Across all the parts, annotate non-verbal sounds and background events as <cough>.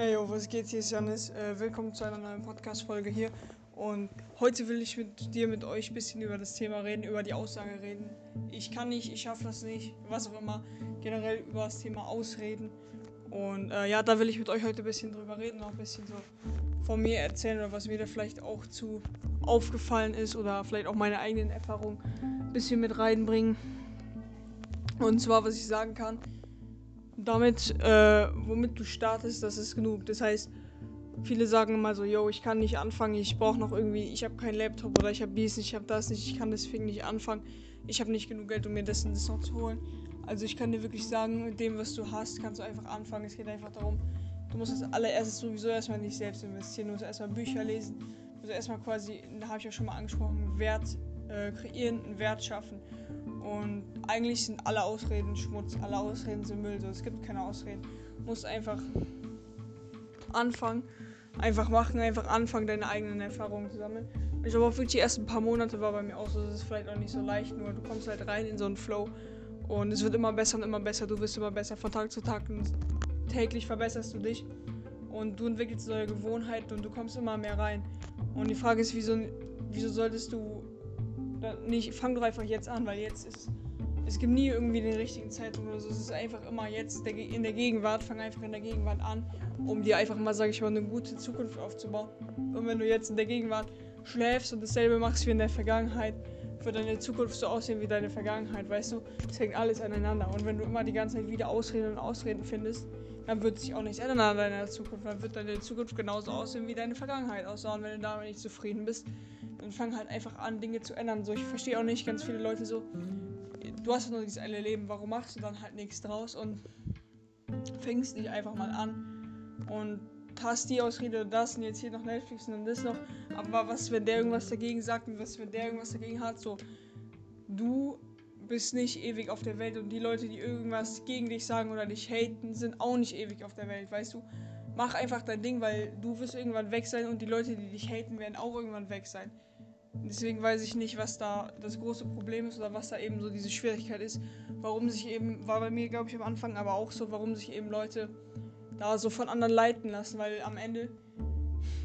Hey, yo, was geht? Hier ist Janis. Äh, willkommen zu einer neuen Podcast-Folge hier. Und heute will ich mit dir, mit euch ein bisschen über das Thema reden, über die Aussage reden. Ich kann nicht, ich schaffe das nicht, was auch immer. Generell über das Thema Ausreden. Und äh, ja, da will ich mit euch heute ein bisschen drüber reden, auch ein bisschen so von mir erzählen oder was mir da vielleicht auch zu aufgefallen ist oder vielleicht auch meine eigenen Erfahrungen ein bisschen mit reinbringen. Und zwar, was ich sagen kann damit, äh, womit du startest, das ist genug. Das heißt, viele sagen immer so, yo, ich kann nicht anfangen, ich brauche noch irgendwie, ich habe keinen Laptop oder ich habe dies nicht, ich habe das nicht, ich kann deswegen nicht anfangen, ich habe nicht genug Geld, um mir das und das noch zu holen. Also ich kann dir wirklich sagen, mit dem, was du hast, kannst du einfach anfangen. Es geht einfach darum, du musst als allererstes sowieso erstmal nicht selbst investieren, du musst erstmal Bücher lesen, du musst erstmal quasi, da habe ich ja schon mal angesprochen, Wert äh, kreieren, einen Wert schaffen. Und eigentlich sind alle Ausreden Schmutz, alle Ausreden sind Müll. So, es gibt keine Ausreden. Du musst einfach anfangen, einfach machen, einfach anfangen, deine eigenen Erfahrungen zu sammeln. Ich glaube auch wirklich die ersten paar Monate war bei mir auch so, das ist vielleicht auch nicht so leicht, nur du kommst halt rein in so einen Flow und es wird immer besser und immer besser, du wirst immer besser von Tag zu Tag und täglich verbesserst du dich und du entwickelst neue Gewohnheiten und du kommst immer mehr rein. Und die Frage ist, wieso, wieso solltest du nicht, fang doch einfach jetzt an, weil jetzt ist. Es gibt nie irgendwie den richtigen Zeitpunkt oder so. Es ist einfach immer jetzt in der Gegenwart. Fang einfach in der Gegenwart an, um dir einfach mal, sage ich mal, eine gute Zukunft aufzubauen. Und wenn du jetzt in der Gegenwart schläfst und dasselbe machst wie in der Vergangenheit, wird deine Zukunft so aussehen wie deine Vergangenheit, weißt du? Es hängt alles aneinander. Und wenn du immer die ganze Zeit wieder Ausreden und Ausreden findest, dann wird sich auch nichts ändern an deiner Zukunft. Dann wird deine Zukunft genauso aussehen wie deine Vergangenheit aussehen. Wenn du damit nicht zufrieden bist, dann fang halt einfach an, Dinge zu ändern. So, ich verstehe auch nicht ganz viele Leute so, du hast nur dieses eine Leben, warum machst du dann halt nichts draus und fängst dich einfach mal an und hast die Ausrede und das und jetzt hier noch Netflix und dann das noch. Aber was, wenn der irgendwas dagegen sagt und was, wenn der irgendwas dagegen hat, so, du bist nicht ewig auf der Welt und die Leute, die irgendwas gegen dich sagen oder dich haten, sind auch nicht ewig auf der Welt, weißt du? Mach einfach dein Ding, weil du wirst irgendwann weg sein und die Leute, die dich haten, werden auch irgendwann weg sein. Deswegen weiß ich nicht, was da das große Problem ist oder was da eben so diese Schwierigkeit ist. Warum sich eben, war bei mir, glaube ich, am Anfang aber auch so, warum sich eben Leute da so von anderen leiten lassen, weil am Ende,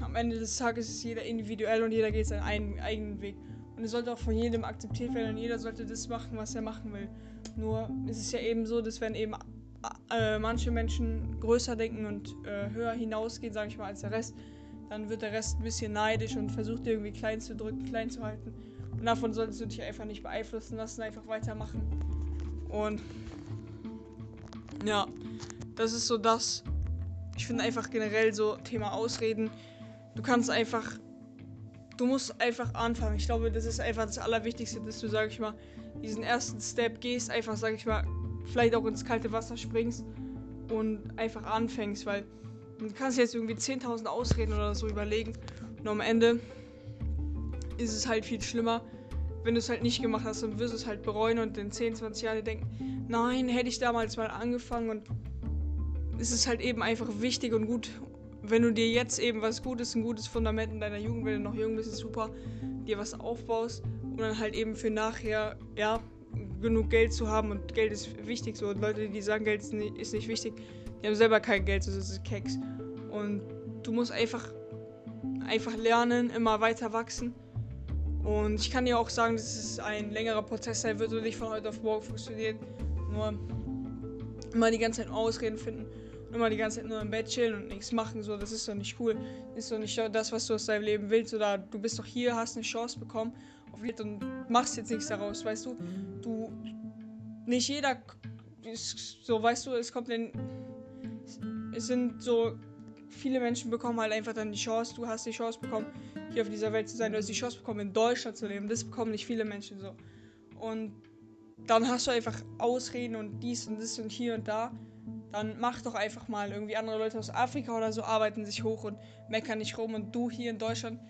am Ende des Tages ist jeder individuell und jeder geht seinen eigenen Weg. Und es sollte auch von jedem akzeptiert werden und jeder sollte das machen, was er machen will. Nur ist es ja eben so, dass wenn eben äh, manche Menschen größer denken und äh, höher hinausgehen, sage ich mal, als der Rest, dann wird der Rest ein bisschen neidisch und versucht irgendwie klein zu drücken, klein zu halten. Und davon solltest du dich einfach nicht beeinflussen lassen, einfach weitermachen. Und ja, das ist so das. Ich finde einfach generell so Thema Ausreden. Du kannst einfach, du musst einfach anfangen. Ich glaube, das ist einfach das Allerwichtigste, dass du, sag ich mal, diesen ersten Step gehst, einfach, sag ich mal, vielleicht auch ins kalte Wasser springst und einfach anfängst, weil Du kannst jetzt irgendwie 10.000 Ausreden oder so überlegen. Und am Ende ist es halt viel schlimmer, wenn du es halt nicht gemacht hast und wirst es halt bereuen und in 10, 20 Jahren denken, nein, hätte ich damals mal angefangen und es ist halt eben einfach wichtig und gut, wenn du dir jetzt eben was Gutes, ein gutes Fundament in deiner Jugend, wenn du noch jung bist, ist super, dir was aufbaust und dann halt eben für nachher, ja, genug Geld zu haben und Geld ist wichtig so und Leute, die sagen, Geld ist nicht, ist nicht wichtig, die haben selber kein Geld, das ist Keks. Und du musst einfach, einfach lernen, immer weiter wachsen. Und ich kann dir auch sagen, dass es ein längerer Prozess sein wird und nicht von heute auf morgen funktioniert. Nur immer die ganze Zeit Ausreden finden. Immer die ganze Zeit nur im Bett chillen und nichts machen. So, das ist doch nicht cool. Das ist doch nicht das, was du aus deinem Leben willst. Oder du bist doch hier, hast eine Chance bekommen auf und machst jetzt nichts daraus, weißt du? Du. Nicht jeder ist so, weißt du, es kommt in es sind so, viele Menschen bekommen halt einfach dann die Chance, du hast die Chance bekommen, hier auf dieser Welt zu sein, du hast die Chance bekommen, in Deutschland zu leben. Das bekommen nicht viele Menschen so. Und dann hast du einfach Ausreden und dies und das und hier und da. Dann mach doch einfach mal. Irgendwie andere Leute aus Afrika oder so arbeiten sich hoch und meckern nicht rum. Und du hier in Deutschland,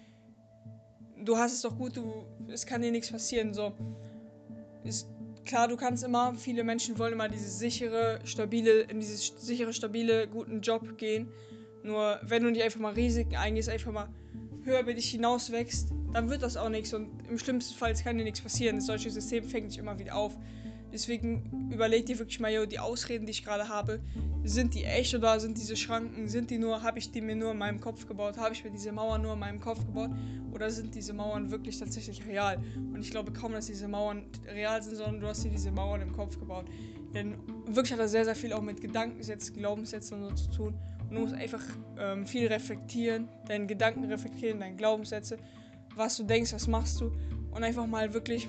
du hast es doch gut, du, es kann dir nichts passieren. So. Ist, klar, du kannst immer, viele Menschen wollen immer diese sichere, stabile, in dieses sichere, stabile, guten Job gehen. Nur wenn du nicht einfach mal Risiken eingehst, einfach mal höher über dich hinaus wächst, dann wird das auch nichts und im schlimmsten Fall kann dir nichts passieren. Das deutsche System fängt dich immer wieder auf. Deswegen überleg dir wirklich mal, yo, die Ausreden, die ich gerade habe, sind die echt oder sind diese Schranken, sind die nur, habe ich die mir nur in meinem Kopf gebaut, habe ich mir diese Mauern nur in meinem Kopf gebaut oder sind diese Mauern wirklich tatsächlich real? Und ich glaube kaum, dass diese Mauern real sind, sondern du hast dir diese Mauern im Kopf gebaut. Denn wirklich hat das sehr, sehr viel auch mit Gedankensätzen, Glaubenssätzen und so zu tun. Und du musst einfach ähm, viel reflektieren, deine Gedanken reflektieren, deine Glaubenssätze, was du denkst, was machst du und einfach mal wirklich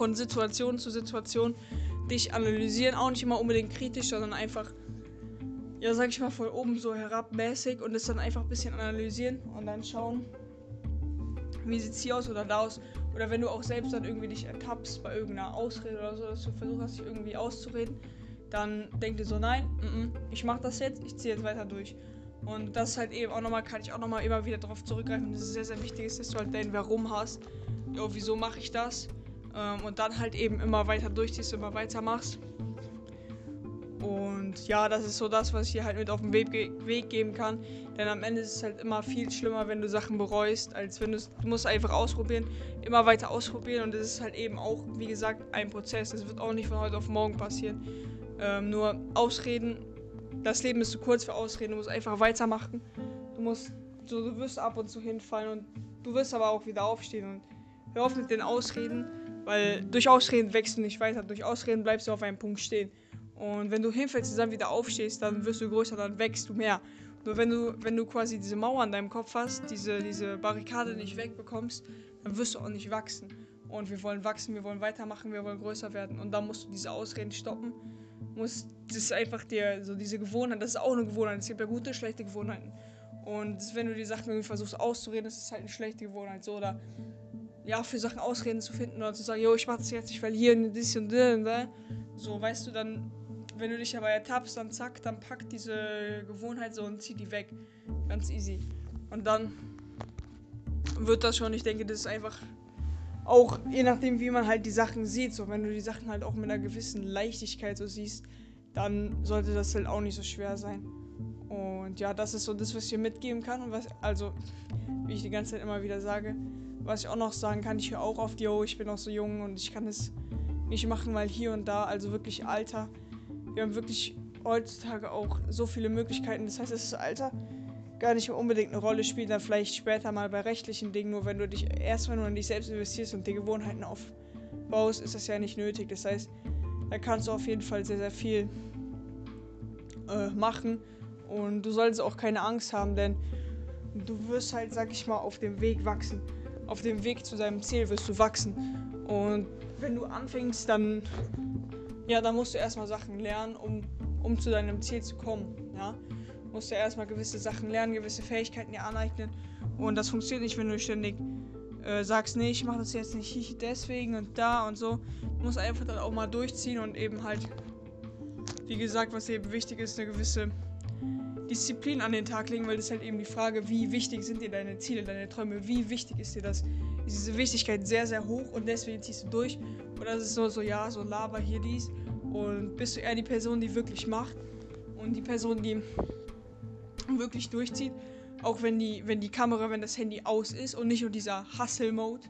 von Situation zu Situation dich analysieren, auch nicht immer unbedingt kritisch, sondern einfach, ja, sag ich mal, von oben so herabmäßig und es dann einfach ein bisschen analysieren und dann schauen, wie sieht es hier aus oder da aus. Oder wenn du auch selbst dann irgendwie dich ertappst bei irgendeiner Ausrede oder so, dass du versuchst, dich irgendwie auszureden, dann denk dir so, nein, m -m, ich mach das jetzt, ich ziehe jetzt weiter durch. Und das halt eben auch nochmal, kann ich auch nochmal immer wieder darauf zurückgreifen, dass es sehr, sehr wichtig ist, dass du halt dein Warum hast. Jo, wieso mache ich das? Ähm, und dann halt eben immer weiter durchziehst, immer weiter machst. Und ja, das ist so das, was ich hier halt mit auf den Weg, Weg geben kann. Denn am Ende ist es halt immer viel schlimmer, wenn du Sachen bereust, als wenn du Du musst einfach ausprobieren, immer weiter ausprobieren. Und es ist halt eben auch, wie gesagt, ein Prozess. Es wird auch nicht von heute auf morgen passieren. Ähm, nur Ausreden. Das Leben ist zu kurz für Ausreden. Du musst einfach weitermachen. Du musst, so, du wirst ab und zu hinfallen und du wirst aber auch wieder aufstehen. Und hör auf mit den Ausreden weil durch Ausreden wächst du nicht weiter. Durch Ausreden bleibst du auf einem Punkt stehen. Und wenn du hinfällst und dann wieder aufstehst, dann wirst du größer, dann wächst du mehr. Nur wenn du, wenn du quasi diese Mauer an deinem Kopf hast, diese, diese Barrikade nicht wegbekommst, dann wirst du auch nicht wachsen. Und wir wollen wachsen, wir wollen weitermachen, wir wollen größer werden. Und dann musst du diese Ausreden stoppen. Musst, das ist einfach dir, so diese Gewohnheit, das ist auch eine Gewohnheit. Es gibt ja gute, schlechte Gewohnheiten. Und wenn du die Sachen irgendwie versuchst auszureden, das ist halt eine schlechte Gewohnheit. So, oder ja, für Sachen Ausreden zu finden oder zu sagen, jo, ich mach das jetzt, ich verliere das und das und das. So, weißt du, dann, wenn du dich dabei ertappst, dann zack, dann pack diese Gewohnheit so und zieh die weg. Ganz easy. Und dann wird das schon, ich denke, das ist einfach auch, je nachdem, wie man halt die Sachen sieht, so, wenn du die Sachen halt auch mit einer gewissen Leichtigkeit so siehst, dann sollte das halt auch nicht so schwer sein. Und ja, das ist so das, was ich dir mitgeben kann und was, also, wie ich die ganze Zeit immer wieder sage, was ich auch noch sagen kann, ich höre auch auf, yo, ich bin noch so jung und ich kann es nicht machen, weil hier und da, also wirklich Alter, wir haben wirklich heutzutage auch so viele Möglichkeiten. Das heißt, das Alter gar nicht unbedingt eine Rolle spielt, dann vielleicht später mal bei rechtlichen Dingen, nur wenn du dich erst wenn du in dich selbst investierst und die Gewohnheiten aufbaust, ist das ja nicht nötig. Das heißt, da kannst du auf jeden Fall sehr, sehr viel äh, machen. Und du solltest auch keine Angst haben, denn du wirst halt, sag ich mal, auf dem Weg wachsen auf dem Weg zu deinem Ziel wirst du wachsen. Und wenn du anfängst, dann, ja, dann musst du erstmal Sachen lernen, um, um zu deinem Ziel zu kommen. Ja? Du musst ja erstmal gewisse Sachen lernen, gewisse Fähigkeiten dir aneignen. Und das funktioniert nicht, wenn du ständig äh, sagst, nee, ich mache das jetzt nicht deswegen und da und so. Du musst einfach dann auch mal durchziehen und eben halt, wie gesagt, was eben wichtig ist, eine gewisse Disziplin an den Tag legen, weil das ist halt eben die Frage, wie wichtig sind dir deine Ziele, deine Träume, wie wichtig ist dir das? Ist diese Wichtigkeit sehr, sehr hoch und deswegen ziehst du durch? Oder ist es nur so, ja, so laber hier dies und bist du eher die Person, die wirklich macht und die Person, die wirklich durchzieht, auch wenn die, wenn die Kamera, wenn das Handy aus ist und nicht nur dieser Hustle-Mode,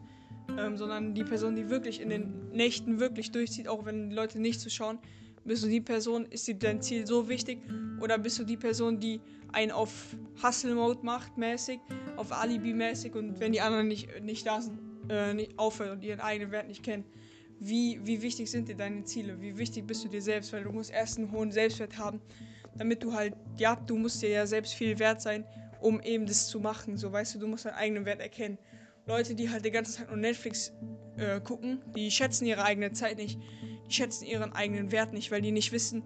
ähm, sondern die Person, die wirklich in den Nächten wirklich durchzieht, auch wenn die Leute nicht zuschauen, bist du die Person, ist dir dein Ziel so wichtig? Oder bist du die Person, die einen auf Hustle-Mode macht, mäßig, auf Alibi-mäßig und wenn die anderen nicht, nicht da sind, äh, nicht aufhören und ihren eigenen Wert nicht kennen? Wie, wie wichtig sind dir deine Ziele? Wie wichtig bist du dir selbst? Weil du musst erst einen hohen Selbstwert haben, damit du halt, ja, du musst dir ja selbst viel wert sein, um eben das zu machen. So, weißt du, du musst deinen eigenen Wert erkennen. Leute, die halt die ganze Zeit nur Netflix äh, gucken, die schätzen ihre eigene Zeit nicht schätzen ihren eigenen Wert nicht, weil die nicht wissen,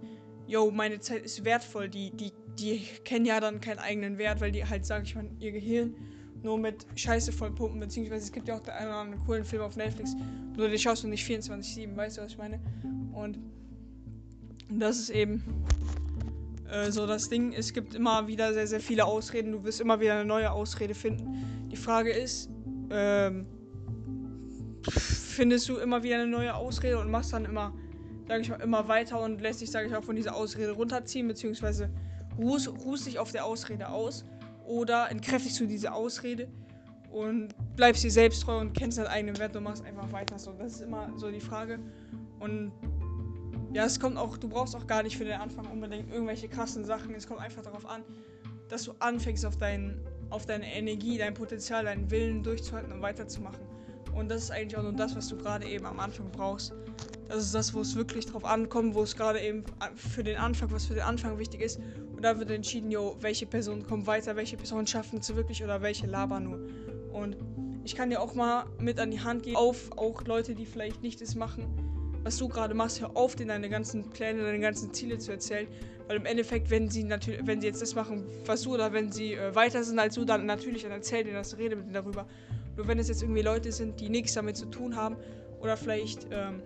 yo, meine Zeit ist wertvoll. Die, die, die kennen ja dann keinen eigenen Wert, weil die halt, sag ich mal, ihr Gehirn nur mit Scheiße vollpumpen, beziehungsweise es gibt ja auch den einen oder anderen coolen Film auf Netflix, nur den schaust du nicht 24-7, weißt du, was ich meine? Und das ist eben äh, so das Ding. Es gibt immer wieder sehr, sehr viele Ausreden, du wirst immer wieder eine neue Ausrede finden. Die Frage ist, ähm, findest du immer wieder eine neue Ausrede und machst dann immer, sage ich mal, immer weiter und lässt dich, sage ich mal, von dieser Ausrede runterziehen, beziehungsweise ruhst, ruhst dich auf der Ausrede aus oder entkräftigst du diese Ausrede und bleibst dir selbst treu und kennst deinen eigenen Wert und machst einfach weiter so. Das ist immer so die Frage. Und ja, es kommt auch, du brauchst auch gar nicht für den Anfang unbedingt irgendwelche krassen Sachen. Es kommt einfach darauf an, dass du anfängst auf, dein, auf deine Energie, dein Potenzial, deinen Willen durchzuhalten und weiterzumachen. Und das ist eigentlich auch nur das, was du gerade eben am Anfang brauchst. Das ist das, wo es wirklich drauf ankommt, wo es gerade eben für den Anfang, was für den Anfang wichtig ist. Und da wird entschieden, jo, welche Personen kommen weiter, welche Personen schaffen es wirklich oder welche labern nur. Und ich kann dir auch mal mit an die Hand geben, auf auch Leute, die vielleicht nicht das machen, was du gerade machst, hör auf, dir deine ganzen Pläne, deine ganzen Ziele zu erzählen. Weil im Endeffekt, wenn sie natürlich, wenn sie jetzt das machen, was du, oder wenn sie äh, weiter sind als du, dann natürlich, dann erzähl dir das, rede mit denen darüber. Nur wenn es jetzt irgendwie Leute sind, die nichts damit zu tun haben oder vielleicht ähm,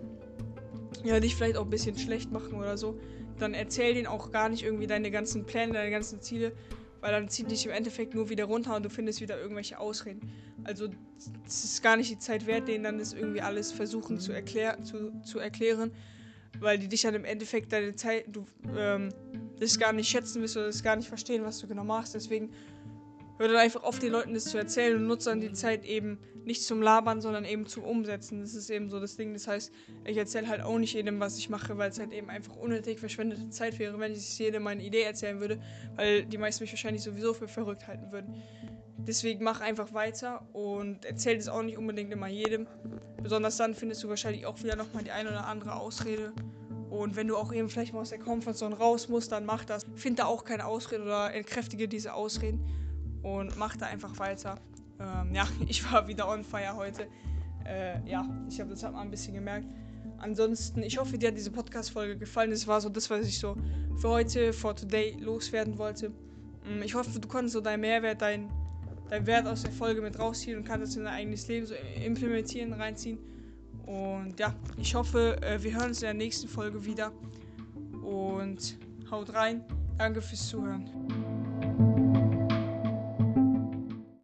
ja, dich vielleicht auch ein bisschen schlecht machen oder so, dann erzähl denen auch gar nicht irgendwie deine ganzen Pläne, deine ganzen Ziele, weil dann zieht dich im Endeffekt nur wieder runter und du findest wieder irgendwelche Ausreden. Also es ist gar nicht die Zeit wert, denen dann das irgendwie alles versuchen zu, erklär zu, zu erklären, weil die dich dann im Endeffekt deine Zeit, du ähm, das gar nicht schätzen wirst oder das gar nicht verstehen, was du genau machst. Deswegen Hör dann einfach auf, den Leuten das zu erzählen und nutze dann die Zeit eben nicht zum Labern, sondern eben zum Umsetzen. Das ist eben so das Ding. Das heißt, ich erzähle halt auch nicht jedem, was ich mache, weil es halt eben einfach unnötig verschwendete Zeit wäre, wenn ich jedem meine Idee erzählen würde, weil die meisten mich wahrscheinlich sowieso für verrückt halten würden. Deswegen mach einfach weiter und erzähl das auch nicht unbedingt immer jedem. Besonders dann findest du wahrscheinlich auch wieder nochmal die eine oder andere Ausrede. Und wenn du auch eben vielleicht mal aus der Komfortzone raus musst, dann mach das. Find da auch keine Ausrede oder entkräftige diese Ausreden und machte einfach weiter. Ähm, ja, <laughs> ich war wieder on fire heute. Äh, ja, ich habe das halt mal ein bisschen gemerkt. Ansonsten, ich hoffe, dir hat diese Podcast-Folge gefallen. Das war so das, was ich so für heute, for today loswerden wollte. Ähm, ich hoffe, du konntest so deinen Mehrwert, deinen dein Wert aus der Folge mit rausziehen und kannst es in dein eigenes Leben so implementieren, reinziehen. Und ja, ich hoffe, äh, wir hören uns in der nächsten Folge wieder. Und haut rein. Danke fürs Zuhören.